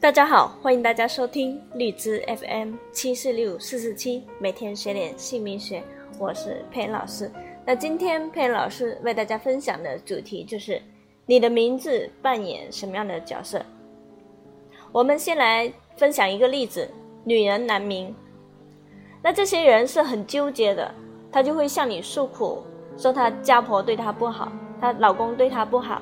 大家好，欢迎大家收听荔枝 FM 七四六四四七，每天学点姓名学，我是佩恩老师。那今天佩恩老师为大家分享的主题就是你的名字扮演什么样的角色？我们先来分享一个例子：女人难名。那这些人是很纠结的，她就会向你诉苦，说她家婆对她不好，她老公对她不好，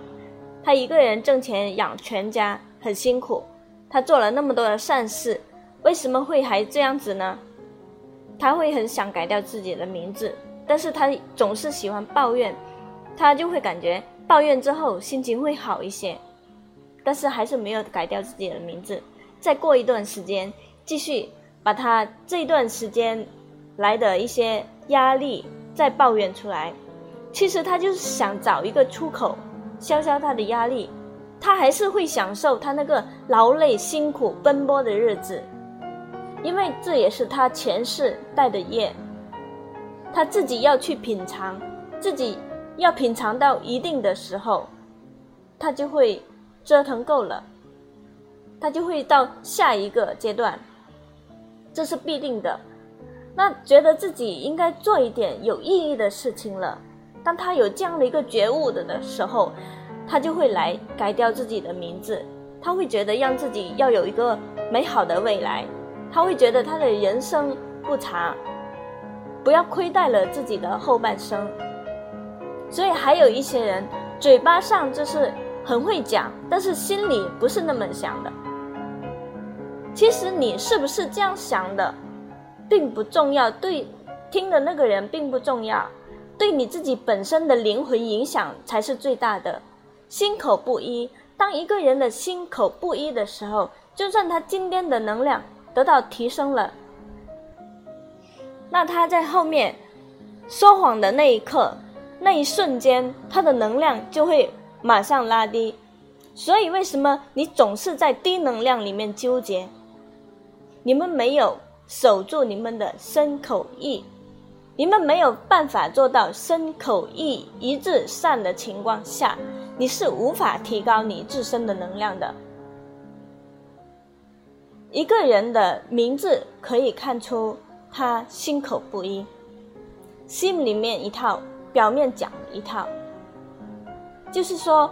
她一个人挣钱养全家很辛苦。他做了那么多的善事，为什么会还这样子呢？他会很想改掉自己的名字，但是他总是喜欢抱怨，他就会感觉抱怨之后心情会好一些，但是还是没有改掉自己的名字。再过一段时间，继续把他这段时间来的一些压力再抱怨出来。其实他就是想找一个出口，消消他的压力。他还是会享受他那个劳累、辛苦、奔波的日子，因为这也是他前世带的业，他自己要去品尝，自己要品尝到一定的时候，他就会折腾够了，他就会到下一个阶段，这是必定的。那觉得自己应该做一点有意义的事情了，当他有这样的一个觉悟的的时候。他就会来改掉自己的名字，他会觉得让自己要有一个美好的未来，他会觉得他的人生不长，不要亏待了自己的后半生。所以还有一些人嘴巴上就是很会讲，但是心里不是那么想的。其实你是不是这样想的，并不重要，对听的那个人并不重要，对你自己本身的灵魂影响才是最大的。心口不一，当一个人的心口不一的时候，就算他今天的能量得到提升了，那他在后面说谎的那一刻、那一瞬间，他的能量就会马上拉低。所以，为什么你总是在低能量里面纠结？你们没有守住你们的身口意，你们没有办法做到身口意一致善的情况下。你是无法提高你自身的能量的。一个人的名字可以看出他心口不一，心里面一套，表面讲一套。就是说，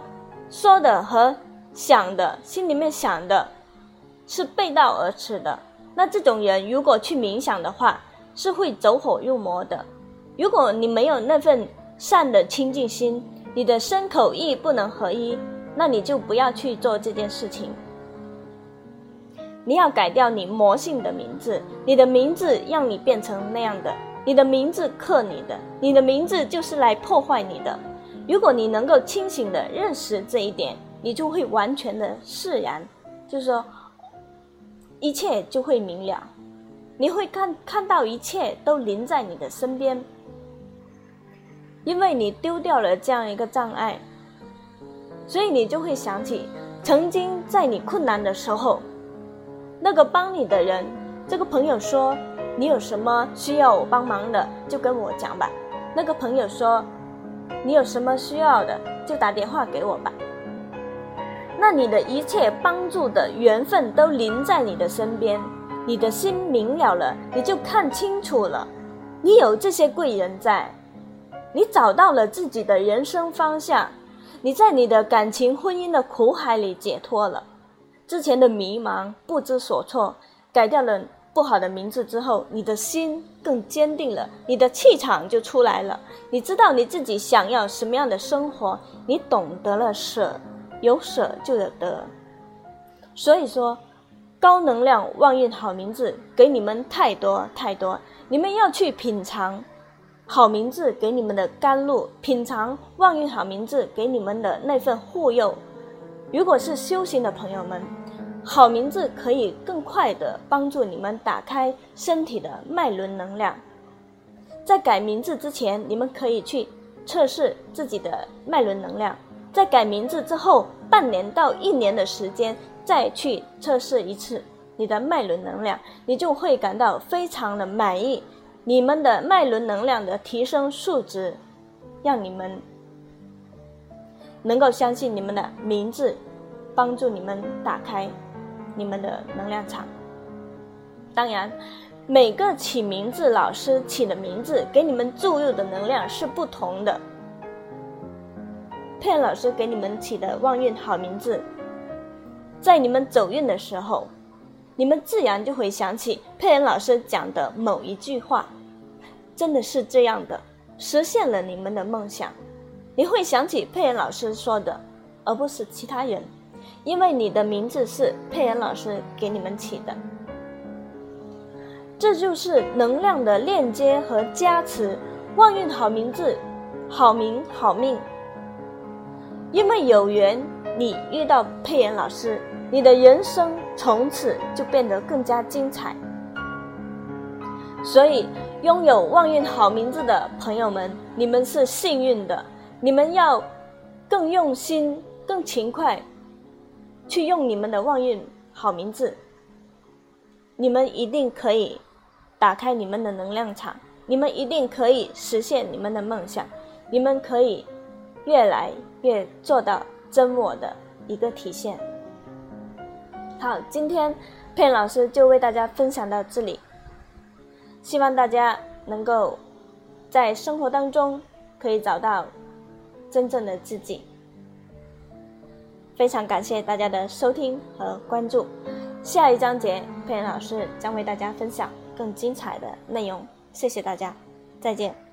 说的和想的，心里面想的，是背道而驰的。那这种人如果去冥想的话，是会走火入魔的。如果你没有那份善的清净心。你的身口意不能合一，那你就不要去做这件事情。你要改掉你魔性的名字，你的名字让你变成那样的，你的名字克你的，你的名字就是来破坏你的。如果你能够清醒的认识这一点，你就会完全的释然，就是说，一切就会明了，你会看看到一切都临在你的身边。因为你丢掉了这样一个障碍，所以你就会想起曾经在你困难的时候，那个帮你的人，这个朋友说你有什么需要我帮忙的，就跟我讲吧。那个朋友说你有什么需要的，就打电话给我吧。那你的一切帮助的缘分都临在你的身边，你的心明了了，你就看清楚了，你有这些贵人在。你找到了自己的人生方向，你在你的感情婚姻的苦海里解脱了，之前的迷茫不知所措，改掉了不好的名字之后，你的心更坚定了，你的气场就出来了。你知道你自己想要什么样的生活，你懂得了舍，有舍就有得。所以说，高能量旺运好名字给你们太多太多，你们要去品尝。好名字给你们的甘露，品尝旺运好名字给你们的那份护佑。如果是修行的朋友们，好名字可以更快的帮助你们打开身体的脉轮能量。在改名字之前，你们可以去测试自己的脉轮能量。在改名字之后，半年到一年的时间再去测试一次你的脉轮能量，你就会感到非常的满意。你们的脉轮能量的提升数值，让你们能够相信你们的名字，帮助你们打开。你们的能量场。当然，每个起名字老师起的名字给你们注入的能量是不同的。佩恩老师给你们起的旺运好名字，在你们走运的时候，你们自然就会想起佩恩老师讲的某一句话，真的是这样的，实现了你们的梦想。你会想起佩恩老师说的，而不是其他人，因为你的名字是佩恩老师给你们起的。这就是能量的链接和加持，旺运好名字，好名好命。因为有缘，你遇到佩妍老师，你的人生从此就变得更加精彩。所以，拥有旺运好名字的朋友们，你们是幸运的。你们要更用心、更勤快，去用你们的旺运好名字。你们一定可以打开你们的能量场，你们一定可以实现你们的梦想，你们可以越来。越做到真我的一个体现。好，今天佩老师就为大家分享到这里，希望大家能够在生活当中可以找到真正的自己。非常感谢大家的收听和关注，下一章节佩老师将为大家分享更精彩的内容。谢谢大家，再见。